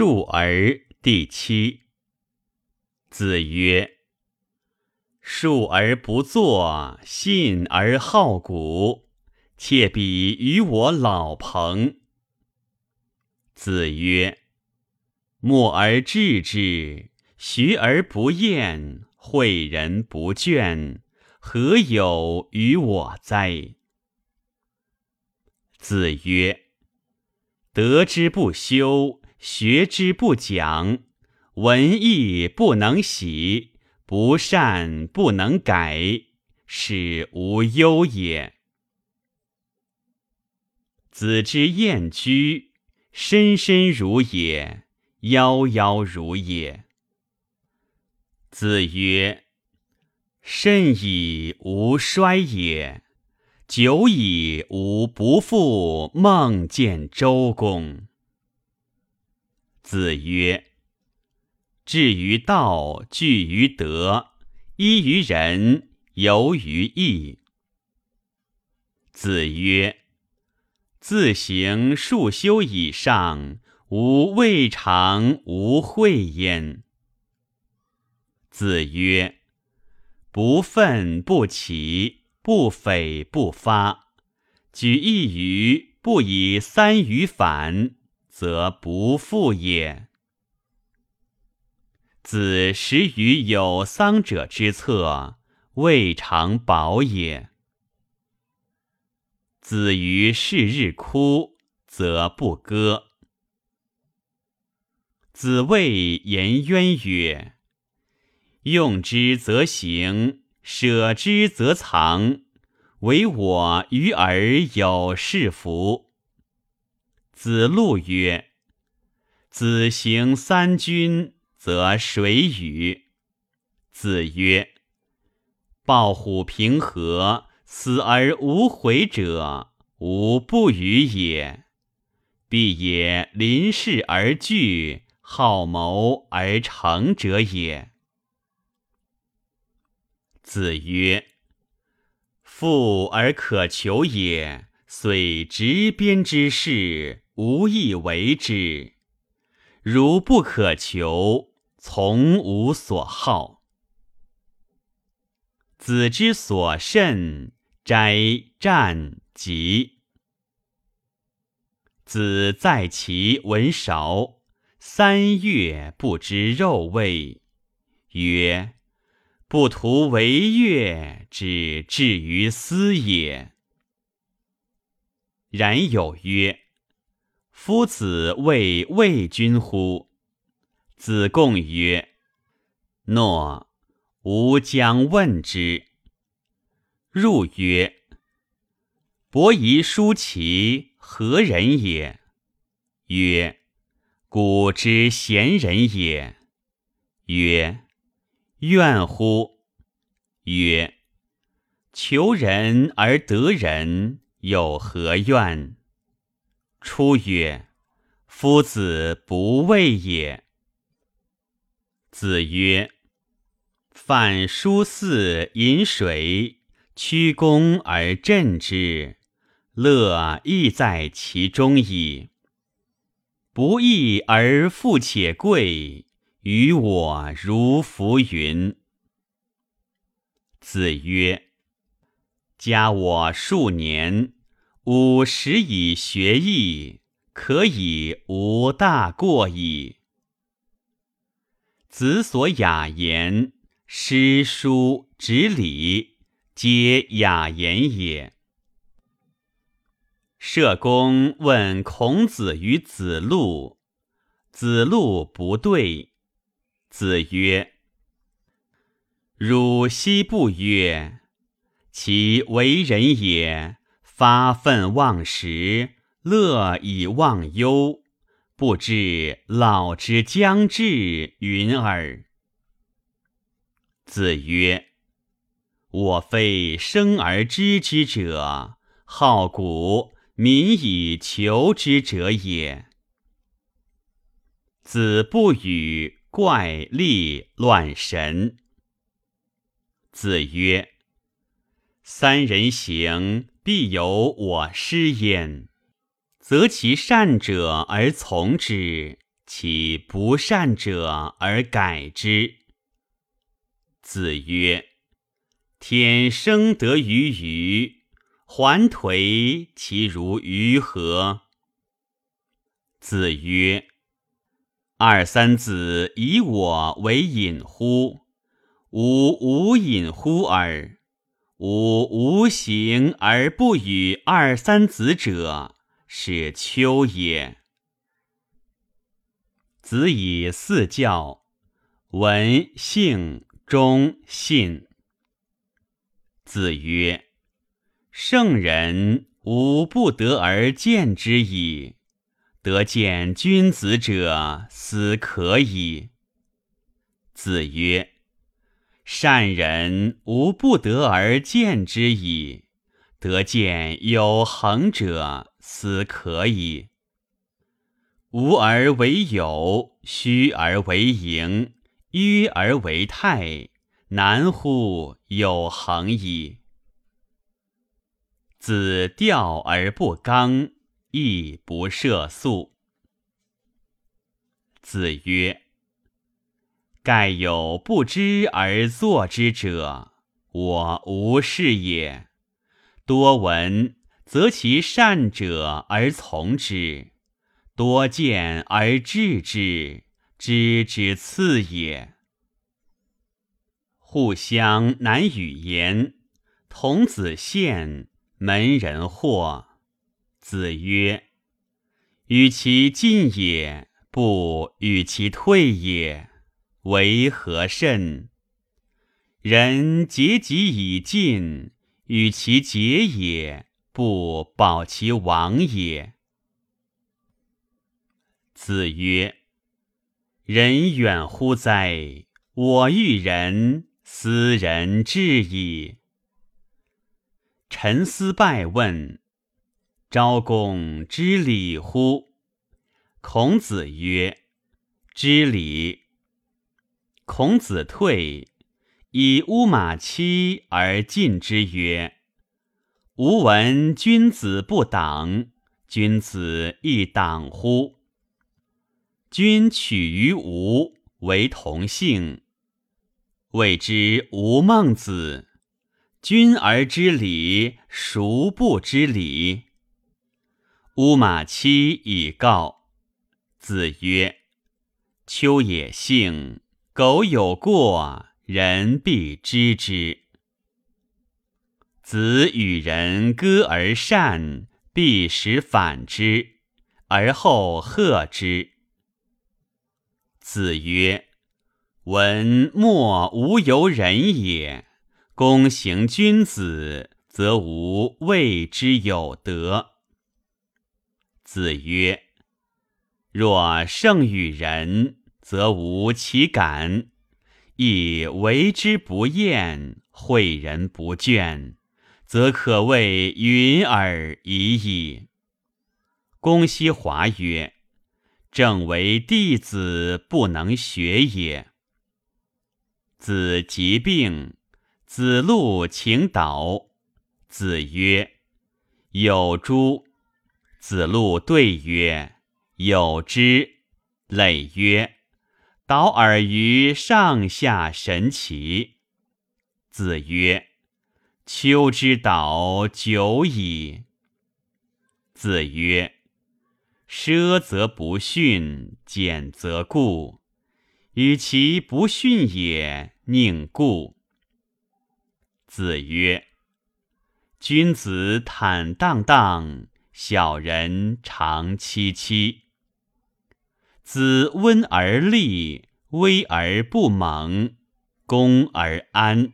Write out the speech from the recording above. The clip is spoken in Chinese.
述而第七。子曰：“述而不作，信而好古，妾比于我老朋。”子曰：“默而志之，学而不厌，诲人不倦，何有于我哉？”子曰：“得之不修，学之不讲，文艺不能喜，不善不能改，是无忧也。”子之厌居。深深如也，夭夭如也。子曰：“甚矣，吾衰也！久矣，吾不复梦见周公。”子曰：“志于道，据于德，依于仁，游于义。”子曰。自行数修以上，吾未尝无会焉。子曰：“不愤不启，不悱不发。举一隅，不以三隅反，则不复也。”子食于有丧者之侧，未尝饱也。子于是日哭，则不歌。子谓颜渊曰：“用之则行，舍之则藏。唯我与尔有是夫。”子路曰：“子行三军，则谁与？”子曰：“抱虎平和。”死而无悔者，无不与也。必也临事而惧，好谋而成者也。子曰：“富而可求也，虽执鞭之事，无以为之；如不可求，从无所好。”子之所慎。斋战疾。子在其闻韶，三月不知肉味，曰：“不图为乐，只至于斯也。”然有曰：“夫子谓魏君乎？”子贡曰：“诺，吾将问之。”入曰：“伯夷叔齐何人也？”曰：“古之贤人也。”曰：“怨乎？”曰：“求人而得人，有何怨？”出曰：“夫子不畏也。”子曰：“饭书肆饮水。”屈躬而振之，乐亦在其中矣。不义而富且贵，于我如浮云。子曰：“加我数年，吾始以学艺，可以无大过矣。”子所雅言，诗书执礼。皆雅言也。社公问孔子与子路，子路不对。子曰：“汝昔不曰，其为人也，发愤忘食，乐以忘忧，不知老之将至云耳。”子曰。我非生而知之者，好古民以求之者也。子不语怪力乱神。子曰：“三人行，必有我师焉。择其善者而从之，其不善者而改之。子曰：“天生得于鱼，还颓其如鱼何？”子曰：“二三子以我为隐乎？吾无隐乎耳。吾无形而不与二三子者，是丘也。”子以四教：闻、信、忠、信。子曰：“圣人无不得而见之矣。得见君子者，斯可矣。”子曰：“善人无不得而见之矣。得见有恒者，斯可矣。”无而为有，虚而为盈，约而为泰，难乎有恒矣。子钓而不刚，亦不涉宿。子曰：“盖有不知而作之者，我无是也。多闻，则其善者而从之。”多见而治之，知之次也。互相难与言。童子献，门人惑。子曰：“与其进也，不与其退也，为何甚？人竭己以进，与其竭也，不保其亡也。”子曰：“人远乎哉！我欲人，斯人至矣。”陈思败问：“昭公知礼乎？”孔子曰：“知礼。”孔子退，以乌马期而进之曰：“吾闻君子不党，君子亦党乎？”君取于吾，为同姓，谓之吾孟子。君而知礼，孰不知礼？乌马期以告。子曰：“秋也幸，苟有过，人必知之。子与人歌而善，必使反之，而后贺之。”子曰：“闻莫无由人也。公行君子，则无谓之有德。”子曰：“若胜与人，则无其感；亦为之不厌，诲人不倦，则可谓云尔已矣。”公西华曰。正为弟子不能学也。子疾病，子路请导。子曰：“有诸？”子路对曰：“有之。”累曰：“导尔于上下神奇。”子曰：“秋之导久矣。”子曰。奢则不逊，俭则固。与其不逊也，宁固。子曰：“君子坦荡荡，小人长戚戚。子温而立，威而不猛，恭而安。”